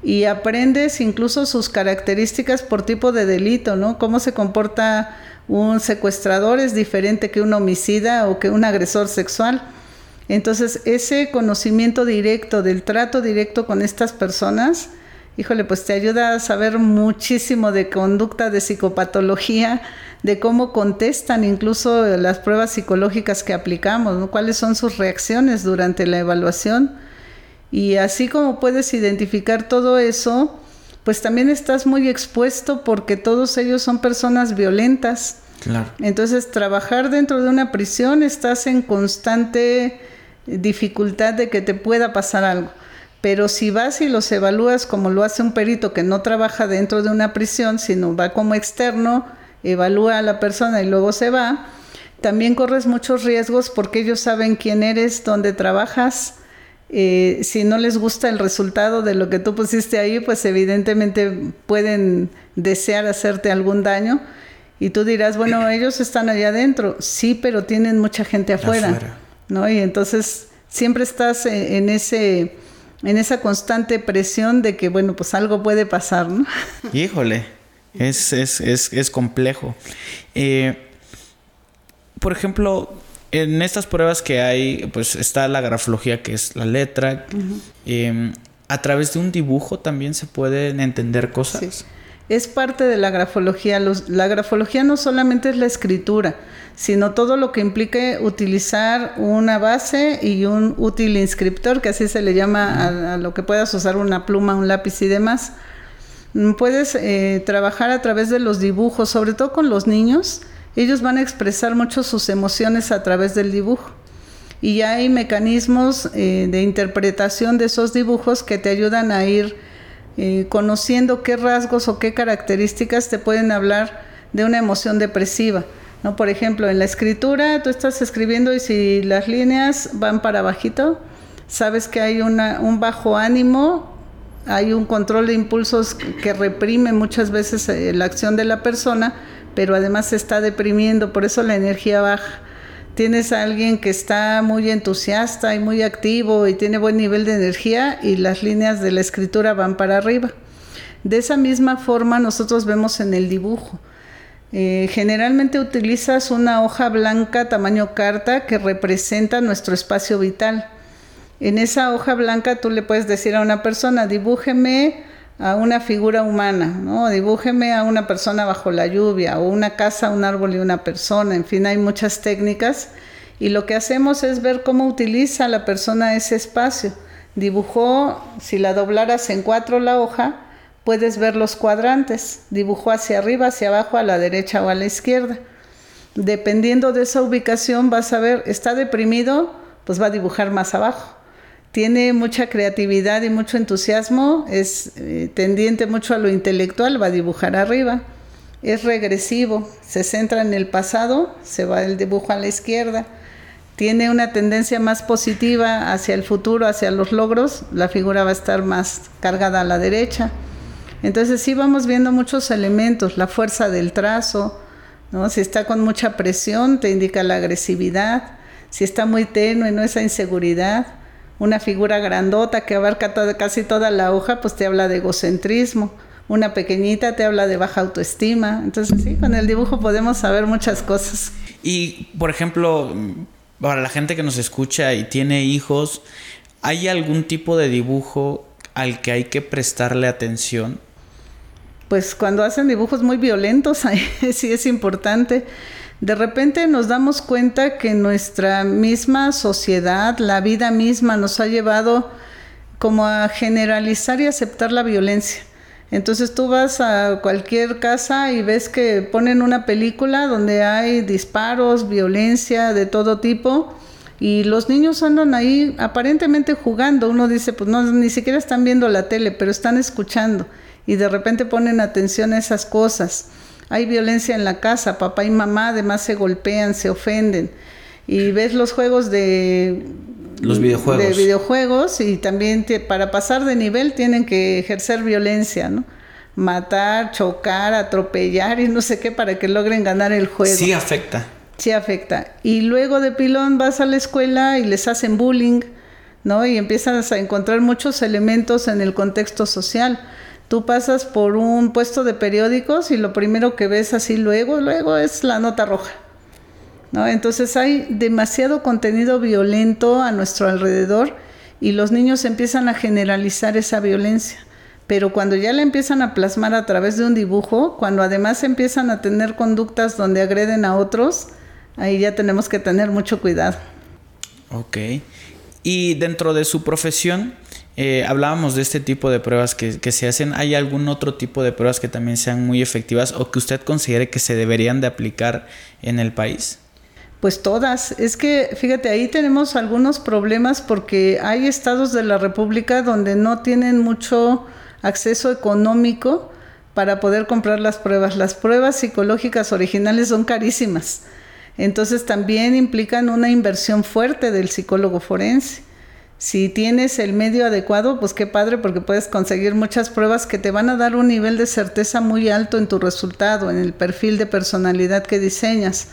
Y aprendes incluso sus características por tipo de delito, ¿no? Cómo se comporta un secuestrador es diferente que un homicida o que un agresor sexual. Entonces, ese conocimiento directo del trato directo con estas personas híjole, pues te ayuda a saber muchísimo de conducta, de psicopatología, de cómo contestan incluso las pruebas psicológicas que aplicamos, cuáles son sus reacciones durante la evaluación. Y así como puedes identificar todo eso, pues también estás muy expuesto porque todos ellos son personas violentas. Claro. Entonces, trabajar dentro de una prisión estás en constante dificultad de que te pueda pasar algo. Pero si vas y los evalúas como lo hace un perito que no trabaja dentro de una prisión, sino va como externo, evalúa a la persona y luego se va, también corres muchos riesgos porque ellos saben quién eres, dónde trabajas. Eh, si no les gusta el resultado de lo que tú pusiste ahí, pues evidentemente pueden desear hacerte algún daño. Y tú dirás, bueno, ellos están allá adentro. Sí, pero tienen mucha gente afuera. ¿No? Y entonces siempre estás en ese en esa constante presión de que, bueno, pues algo puede pasar, ¿no? Híjole, es, es, es, es complejo. Eh, por ejemplo, en estas pruebas que hay, pues está la grafología, que es la letra. Em, a través de un dibujo también se pueden entender cosas. Sí. Es parte de la grafología. la grafología no solamente es la escritura, sino todo lo que implique utilizar una base y un útil inscriptor, que así se le llama a, lo que puedas usar una pluma, un lápiz y demás. Mm, puedes eh, trabajar a través de los dibujos, sobre todo con los niños. Ellos van a expresar mucho sus emociones a través del dibujo. Y hay mecanismos eh, de interpretación de esos dibujos que te ayudan a ir eh, conociendo qué rasgos o qué características te pueden hablar de una emoción depresiva. ¿no? Por ejemplo, en la escritura tú estás escribiendo y si las líneas van para bajito, sabes que hay una, un bajo ánimo, hay un control de impulsos que reprime muchas veces eh, la acción de la persona, pero además se está deprimiendo, por eso la energía baja. Tienes a alguien que está muy entusiasta y muy activo y tiene buen nivel de energía y las líneas de la escritura van para arriba. De esa misma forma nosotros vemos en el dibujo. Eh, generalmente utilizas una hoja blanca tamaño carta que representa nuestro espacio vital. En esa hoja blanca tú le puedes decir a una persona, dibújeme a una figura humana, ¿no? Dibújeme a una persona bajo la lluvia, o una casa, un árbol y una persona, en fin, hay muchas técnicas. Y lo que hacemos es ver cómo utiliza la persona ese espacio. Dibujó, si la doblaras en cuatro la hoja, puedes ver los cuadrantes. Dibujó hacia arriba, hacia abajo, a la derecha o a la izquierda. Dependiendo de esa ubicación vas a ver, está deprimido, pues va a dibujar más abajo. Tiene mucha creatividad y mucho entusiasmo, es eh, tendiente mucho a lo intelectual, va a dibujar arriba. Es regresivo, se centra en el pasado, se va el dibujo a la izquierda. Tiene una tendencia más positiva hacia el futuro, hacia los logros, la figura va a estar más cargada a la derecha entonces sí vamos viendo muchos elementos, la fuerza del trazo, ¿no? Si está con mucha presión, te indica la agresividad. Si está muy tenue, no esa inseguridad. Una figura grandota que abarca casi toda la hoja, pues te habla de egocentrismo. Una pequeñita te habla de baja autoestima. Entonces sí, con el dibujo podemos saber muchas cosas. Y, por ejemplo, para la gente que nos escucha y tiene hijos, ¿hay algún tipo de dibujo al que hay que prestarle atención? pues cuando hacen dibujos muy violentos, sí es importante. De repente nos damos cuenta que nuestra misma sociedad, la vida misma, nos ha llevado como a generalizar y aceptar la violencia. Entonces tú vas a cualquier casa y ves que ponen una película donde hay disparos, violencia de todo tipo y los niños andan ahí aparentemente jugando. Uno dice, pues no, ni siquiera están viendo la tele, pero están escuchando y de repente ponen atención a esas cosas. Hay violencia en la casa, papá y mamá además se golpean, se ofenden. Y ves los juegos de los videojuegos. De videojuegos y también para pasar de nivel tienen que ejercer violencia, ¿no? Matar, chocar, atropellar y no sé qué para que logren ganar el juego. Sí afecta. Sí afecta. Y luego de pilón vas a la escuela y les hacen bullying, ¿no? Y empiezas a encontrar muchos elementos en el contexto social Tú pasas por un puesto de periódicos y lo primero que ves así luego, luego es la nota roja. ¿no? Entonces hay demasiado contenido violento a nuestro alrededor y los niños empiezan a generalizar esa violencia. Pero cuando ya la empiezan a plasmar a través de un dibujo, cuando además empiezan a tener conductas donde agreden a otros, ahí ya tenemos que tener mucho cuidado. Ok. Y dentro de su profesión, eh, hablábamos de este tipo de pruebas que, que, se hacen. ¿Hay algún otro tipo de pruebas que también sean muy efectivas o que usted considere que se deberían de aplicar en el país? Pues todas. Es que, fíjate, ahí tenemos algunos problemas porque hay estados de la República donde no tienen mucho acceso económico para poder comprar las pruebas. Las pruebas psicológicas originales son carísimas. Entonces también implican una inversión fuerte del psicólogo forense. Si tienes el medio adecuado, pues qué padre porque puedes conseguir muchas pruebas que te van a dar un nivel de certeza muy alto en tu resultado, en el perfil de personalidad que diseñas.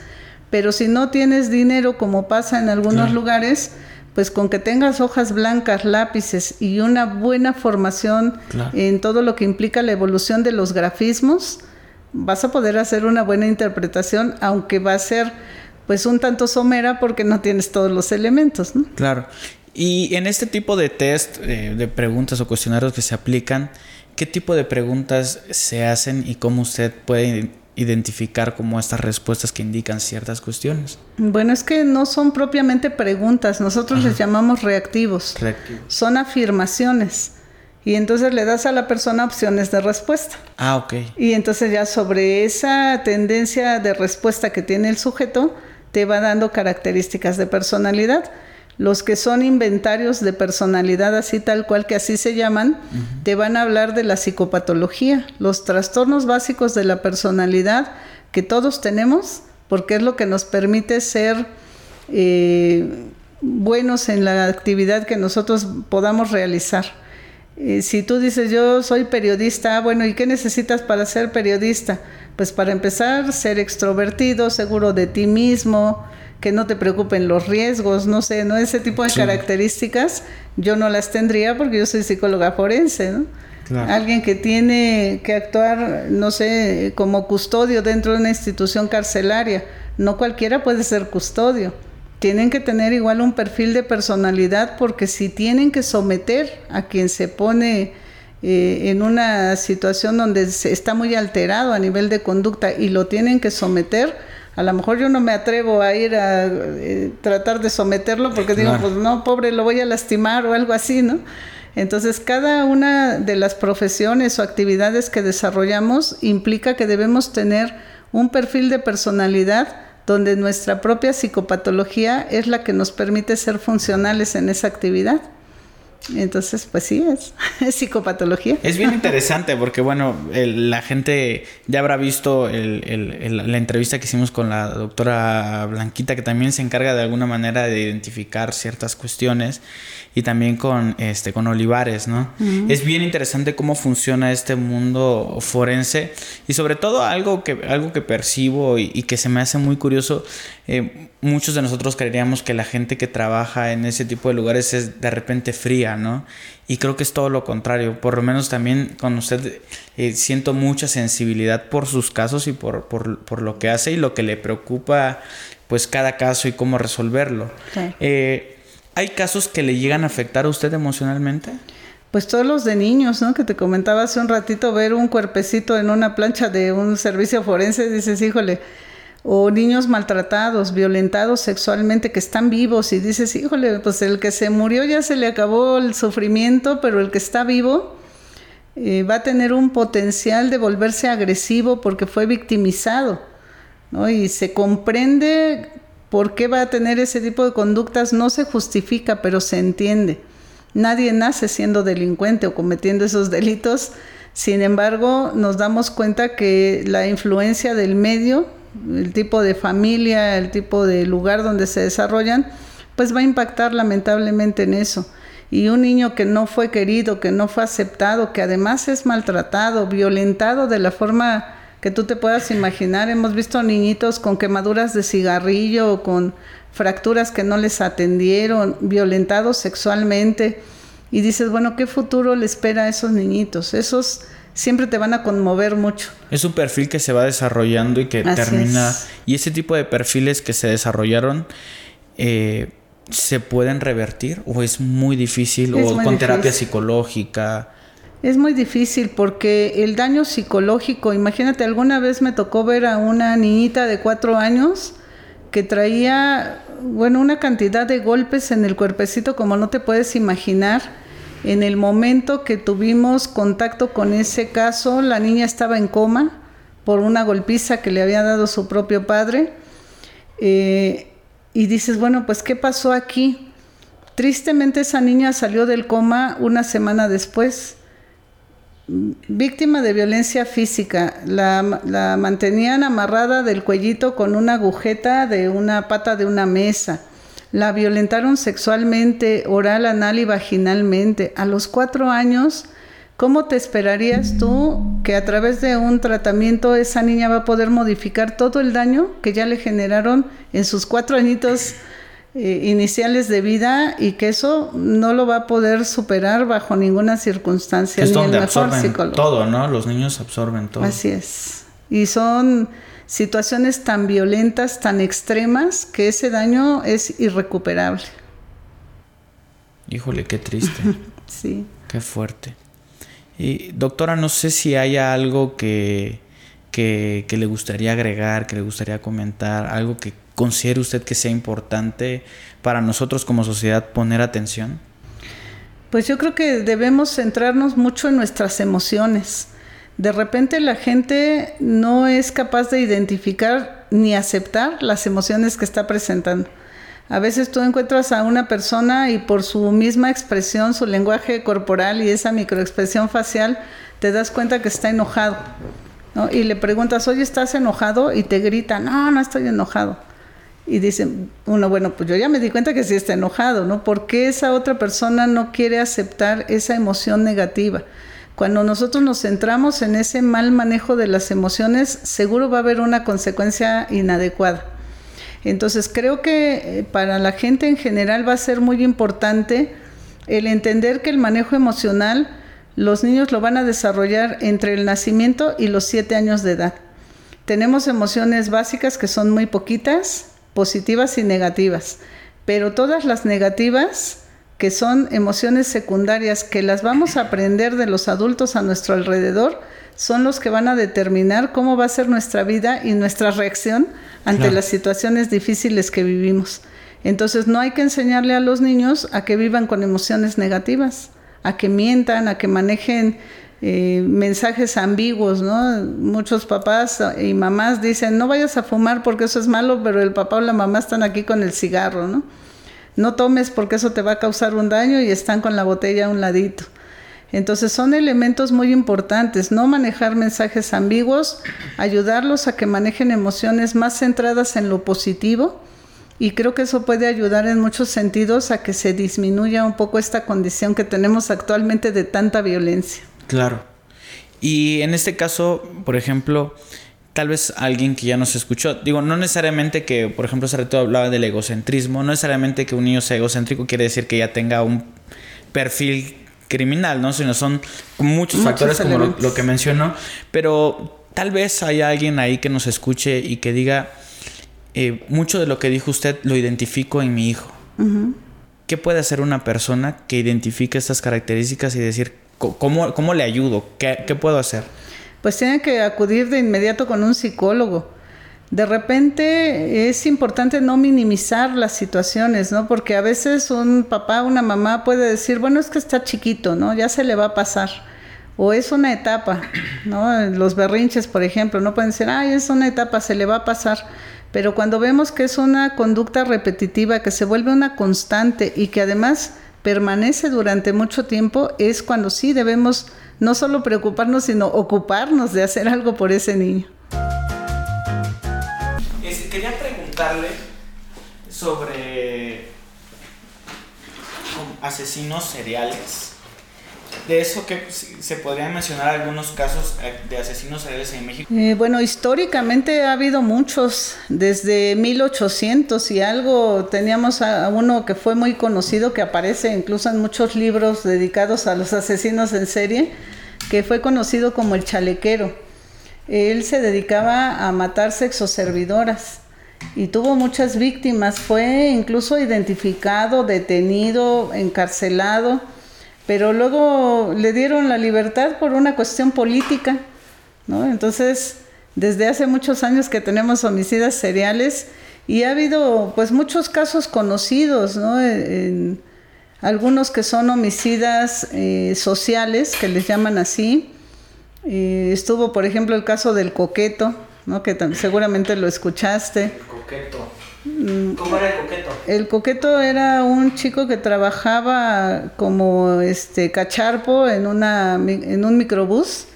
Pero si no tienes dinero, como pasa en algunos lugares, pues con que tengas hojas blancas, lápices y una buena formación en todo lo que implica la evolución de los grafismos, vas a poder hacer una buena interpretación, aunque va a ser pues un tanto somera porque no tienes todos los elementos, ¿no? Claro. Y en este tipo de test, eh, de preguntas o cuestionarios que se aplican, ¿qué tipo de preguntas se hacen y cómo usted puede identificar como estas respuestas que indican ciertas cuestiones? Bueno, es que no son propiamente preguntas, nosotros les llamamos reactivos. reactivos. Son afirmaciones. Y entonces le das a la persona opciones de respuesta. Ah, ok. Y entonces ya sobre esa tendencia de respuesta que tiene el sujeto, te va dando características de personalidad. Los que son inventarios de personalidad, así tal cual que así se llaman, te van a hablar de la psicopatología, los trastornos básicos de la personalidad que todos tenemos, porque es lo que nos permite ser eh, buenos en la actividad que nosotros podamos realizar. Eh, si tú dices yo soy periodista, bueno, ¿y qué necesitas para ser periodista? Pues para empezar, ser extrovertido, seguro de ti mismo, que no te preocupen los riesgos, no sé, ¿no? Ese tipo de características yo no las tendría porque yo soy psicóloga forense, ¿no? Alguien que tiene que actuar, no sé, como custodio dentro de una institución carcelaria. No cualquiera puede ser custodio. Tienen que tener igual un perfil de personalidad porque si tienen que someter a quien se pone eh, en una situación donde se está muy alterado a nivel de conducta y lo tienen que someter, a lo mejor yo no me atrevo a ir a eh, tratar de someterlo porque digo, pues no, pobre, lo voy a lastimar o algo así, ¿no? Entonces, cada una de las profesiones o actividades que desarrollamos implica que debemos tener un perfil de personalidad donde nuestra propia psicopatología es la que nos permite ser funcionales en esa actividad. Entonces, pues sí, es, psicopatología. Es bien interesante porque, bueno, la gente ya habrá visto la entrevista que hicimos con la doctora Blanquita, que también se encarga de alguna manera de identificar ciertas cuestiones y también con este con Olivares, ¿no? Es bien interesante cómo funciona este mundo forense y sobre todo algo que algo que percibo y, que se me hace muy curioso. Eh, muchos de nosotros creeríamos que la gente que trabaja en ese tipo de lugares es de repente fría, ¿no? Y creo que es todo lo contrario. Por lo menos también con usted eh, siento mucha sensibilidad por sus casos y por, por, por, lo que hace y lo que le preocupa, pues cada caso y cómo resolverlo. Eh, ¿Hay casos que le llegan a afectar a usted emocionalmente? Pues todos los de niños, ¿no? Que te comentaba hace un ratito, ver un cuerpecito en una plancha de un servicio forense, dices, híjole, o niños maltratados, violentados sexualmente, que están vivos y dices, híjole, pues el que se murió ya se le acabó el sufrimiento, pero el que está vivo eh, va a tener un potencial de volverse agresivo porque fue victimizado, ¿no? Y se comprende ¿Por qué va a tener ese tipo de conductas? No se justifica, pero se entiende. Nadie nace siendo delincuente o cometiendo esos delitos. Sin embargo, nos damos cuenta que la influencia del medio, el tipo de familia, el tipo de lugar donde se desarrollan, pues va a impactar lamentablemente en eso. Y un niño que no fue querido, que no fue aceptado, que además es maltratado, violentado de la forma que tú te puedas imaginar. Hemos visto niñitos con quemaduras de cigarrillo con fracturas que no les atendieron, violentados sexualmente. Y dices, bueno, ¿qué futuro le espera a esos niñitos? Esos siempre te van a conmover mucho. Es un perfil que se va desarrollando y que termina. Y ese tipo de perfiles que se desarrollaron, eh, ¿se pueden revertir? ¿O es muy difícil? ¿O con terapia psicológica? Es muy difícil porque el daño psicológico, imagínate, alguna vez me tocó ver a una niñita de cuatro años que traía, bueno, una cantidad de golpes en el cuerpecito como no te puedes imaginar. En el momento que tuvimos contacto con ese caso, la niña estaba en coma por una golpiza que le había dado su propio padre. Eh, y dices, bueno, pues ¿qué pasó aquí? Tristemente esa niña salió del coma una semana después víctima de violencia física. La, mantenían amarrada del cuellito con una agujeta de una pata de una mesa. La violentaron sexualmente, oral, anal y vaginalmente. A los cuatro años, ¿cómo te esperarías tú que a través de un tratamiento esa niña va a poder modificar todo el daño que ya le generaron en sus cuatro añitos? Eh, iniciales de vida y que eso no lo va a poder superar bajo ninguna circunstancia. Es donde absorben todo, ¿no? Los niños absorben todo. Así es. Y son situaciones tan violentas, tan extremas, que ese daño es irrecuperable. Híjole, qué triste. sí. Qué fuerte. Y doctora, no sé si haya algo que, que, que le gustaría agregar, que le gustaría comentar, algo que considere usted que sea importante para nosotros como sociedad poner atención? Pues yo creo que debemos centrarnos mucho en nuestras emociones. De repente la gente no es capaz de identificar ni aceptar las emociones que está presentando. A veces tú encuentras a una persona y por su misma expresión, su lenguaje corporal y esa microexpresión facial, te das cuenta que está enojado. Y le preguntas, oye, ¿estás enojado? Y te grita, no, no estoy enojado. Y dice uno, bueno, pues yo ya me di cuenta que sí está enojado, ¿no? ¿Por qué esa otra persona no quiere aceptar esa emoción negativa? Cuando nosotros nos centramos en ese mal manejo de las emociones, seguro va a haber una consecuencia inadecuada. Entonces creo que eh, para la gente en general va a ser muy importante el entender que el manejo emocional los niños lo van a desarrollar entre el nacimiento y los siete años de edad. Tenemos emociones básicas que son muy poquitas, positivas y negativas, pero todas las negativas, que son emociones secundarias que las vamos a aprender de los adultos a nuestro alrededor, son los que van a determinar cómo va a ser nuestra vida y nuestra reacción ante las situaciones difíciles que vivimos. Entonces no hay que enseñarle a los niños a que vivan con emociones negativas, a que mientan, a que manejen eh, mensajes ambiguos, ¿no? Muchos papás y mamás dicen, no vayas a fumar porque eso es malo, pero el papá o la mamá están aquí con el cigarro, ¿no? No tomes porque eso te va a causar un daño y están con la botella a un ladito. Entonces son elementos muy importantes, no manejar mensajes ambiguos, ayudarlos a que manejen emociones más centradas en lo positivo y creo que eso puede ayudar en muchos sentidos a que se disminuya un poco esta condición que tenemos actualmente de tanta violencia. Claro. Y en este caso, por ejemplo, tal vez alguien que ya nos escuchó, digo, no necesariamente que, por ejemplo, hace rato hablaba del egocentrismo, no necesariamente que un niño sea egocéntrico quiere decir que ya tenga un perfil criminal, ¿no? Sino son muchos, factores como lo, que mencionó, pero tal vez haya alguien ahí que nos escuche y que diga, eh, mucho de lo que dijo usted lo identifico en mi hijo. ¿Qué puede hacer una persona que identifique estas características y decir, ¿Cómo, cómo le ayudo? ¿Qué, ¿Qué, puedo hacer? Pues tiene que acudir de inmediato con un psicólogo. De repente es importante no minimizar las situaciones, ¿no? Porque a veces un papá, una mamá puede decir, bueno, es que está chiquito, ¿no? Ya se le va a pasar. O es una etapa, ¿no? Los berrinches, por ejemplo, no pueden decir, ay, es una etapa, se le va a pasar. Pero cuando vemos que es una conducta repetitiva, que se vuelve una constante y que además permanece durante mucho tiempo, es cuando sí debemos no solo preocuparnos, sino ocuparnos de hacer algo por ese niño. quería preguntarle sobre asesinos seriales de eso que se podrían mencionar algunos casos eh, de asesinos seriales en México. Eh, bueno, históricamente ha habido muchos, desde 1800 y algo, teníamos a uno que fue muy conocido, que aparece incluso en muchos libros dedicados a los asesinos en serie, que fue conocido como el chalequero. Él se dedicaba a matar sexoservidoras y tuvo muchas víctimas, fue incluso identificado, detenido, encarcelado pero luego le dieron la libertad por una cuestión política, ¿no? Entonces, desde hace muchos años que tenemos homicidas seriales y ha habido pues muchos casos conocidos, ¿no? En, algunos que son homicidas eh, sociales, que les llaman así. Eh, estuvo, por ejemplo, el caso del coqueto, ¿no? que seguramente lo escuchaste. Coqueto. Mm. ¿Cómo era el coqueto? El coqueto era un chico que trabajaba como este cacharpo en, una, en un microbús.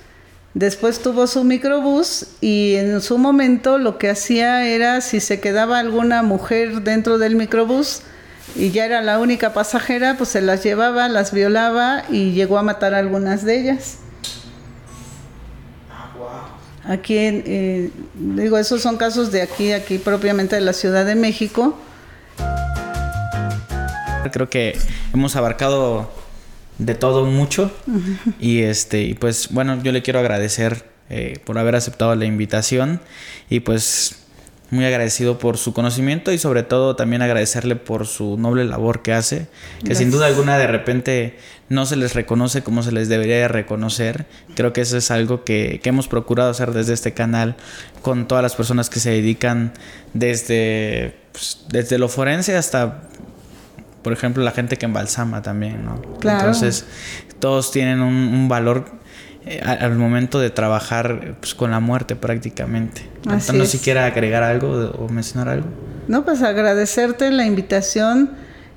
Después tuvo su microbús y en su momento lo que hacía era si se quedaba alguna mujer dentro del microbús, y ya era la única pasajera, pues se las llevaba, las violaba y llegó a matar a algunas de ellas. Aquí, eh, digo, esos son casos de aquí, aquí propiamente de la Ciudad de México. Creo que hemos abarcado de todo mucho. Y este y pues bueno yo le quiero agradecer eh, por haber aceptado la invitación. Y pues muy agradecido por su conocimiento y sobre todo también agradecerle por su noble labor que hace, que sin duda alguna de repente no se les reconoce como se les debería reconocer. Creo que eso es algo que, que hemos procurado hacer desde este canal con todas las personas que se dedican desde, pues, desde lo forense hasta, por ejemplo, la gente que embalsama también, ¿no? Entonces, todos tienen un, un valor al momento de trabajar pues, con la muerte prácticamente. Así no si quiera agregar algo o mencionar algo. No, pues agradecerte la invitación.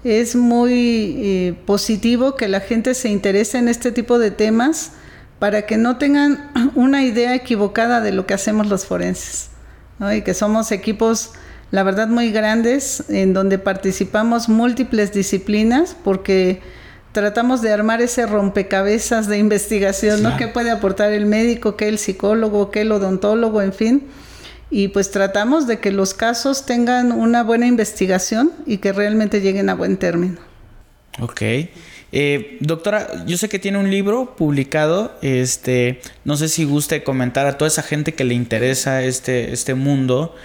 Es muy eh, positivo que la gente se interese en este tipo de temas para que no tengan una idea equivocada de lo que hacemos los forenses. Y que somos equipos, la verdad, muy grandes en donde participamos múltiples disciplinas porque tratamos de armar ese rompecabezas de investigación, ¿no? ¿Qué puede aportar el médico, qué el psicólogo, qué el odontólogo, en fin? Y pues tratamos de que los casos tengan una buena investigación y que realmente lleguen a buen término. Ok. Eh, doctora, yo sé que tiene un libro publicado, este, no sé si guste comentar a toda esa gente que le interesa este, este mundo,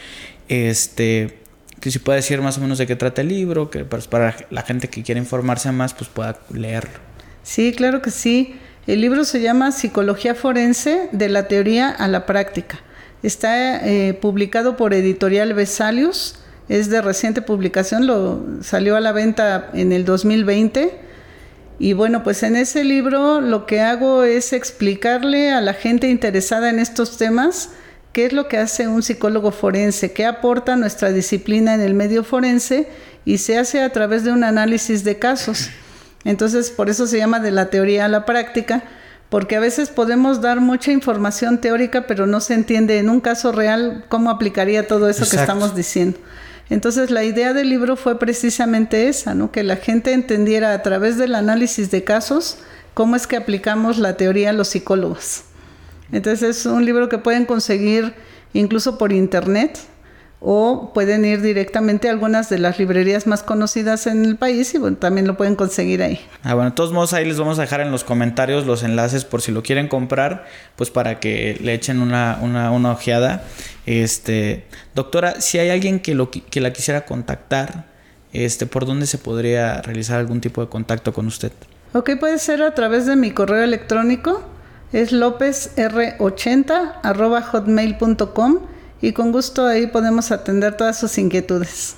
este, que si puede decir más o menos de qué trata el libro, que pues, para la gente que quiera informarse más, pues pueda leerlo. Sí, claro que sí. El libro se llama Psicología Forense de la Teoría a la Práctica. Está eh, publicado por Editorial Vesalius, es de reciente publicación, lo salió a la venta en el 2020. Y bueno, pues en ese libro lo que hago es explicarle a la gente interesada en estos temas qué es lo que hace un psicólogo forense, qué aporta nuestra disciplina en el medio forense y se hace a través de un análisis de casos. Entonces, por eso se llama de la teoría a la práctica, porque a veces podemos dar mucha información teórica, pero no se entiende en un caso real cómo aplicaría todo eso que estamos diciendo. Entonces, la idea del libro fue precisamente esa, ¿no? Que la gente entendiera a través del análisis de casos cómo es que aplicamos la teoría a los psicólogos. Entonces es un libro que pueden conseguir incluso por internet o pueden ir directamente a algunas de las librerías más conocidas en el país y bueno, también lo pueden conseguir ahí. Ah, bueno, de todos modos ahí les vamos a dejar en los comentarios los enlaces por si lo quieren comprar, pues para que le echen una, una, una ojeada. Este, doctora, si hay alguien que, lo, que la quisiera contactar, este, ¿por dónde se podría realizar algún tipo de contacto con usted? Ok, puede ser a través de mi correo electrónico es lópezr80 arroba hotmail.com y con gusto ahí podemos atender todas sus inquietudes.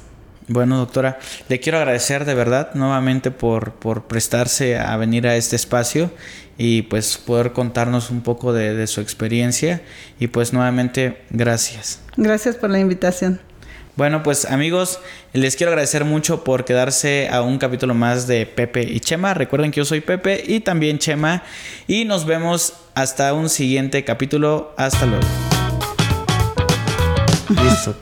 Bueno, doctora, le quiero agradecer de verdad nuevamente por, por prestarse a venir a este espacio y pues poder contarnos un poco de, de su experiencia y pues nuevamente gracias. Gracias por la invitación. Bueno, pues amigos, les quiero agradecer mucho por quedarse a un capítulo más de Pepe y Chema. Recuerden que yo soy Pepe y también Chema. Y nos vemos hasta un siguiente capítulo. Hasta luego. Listo.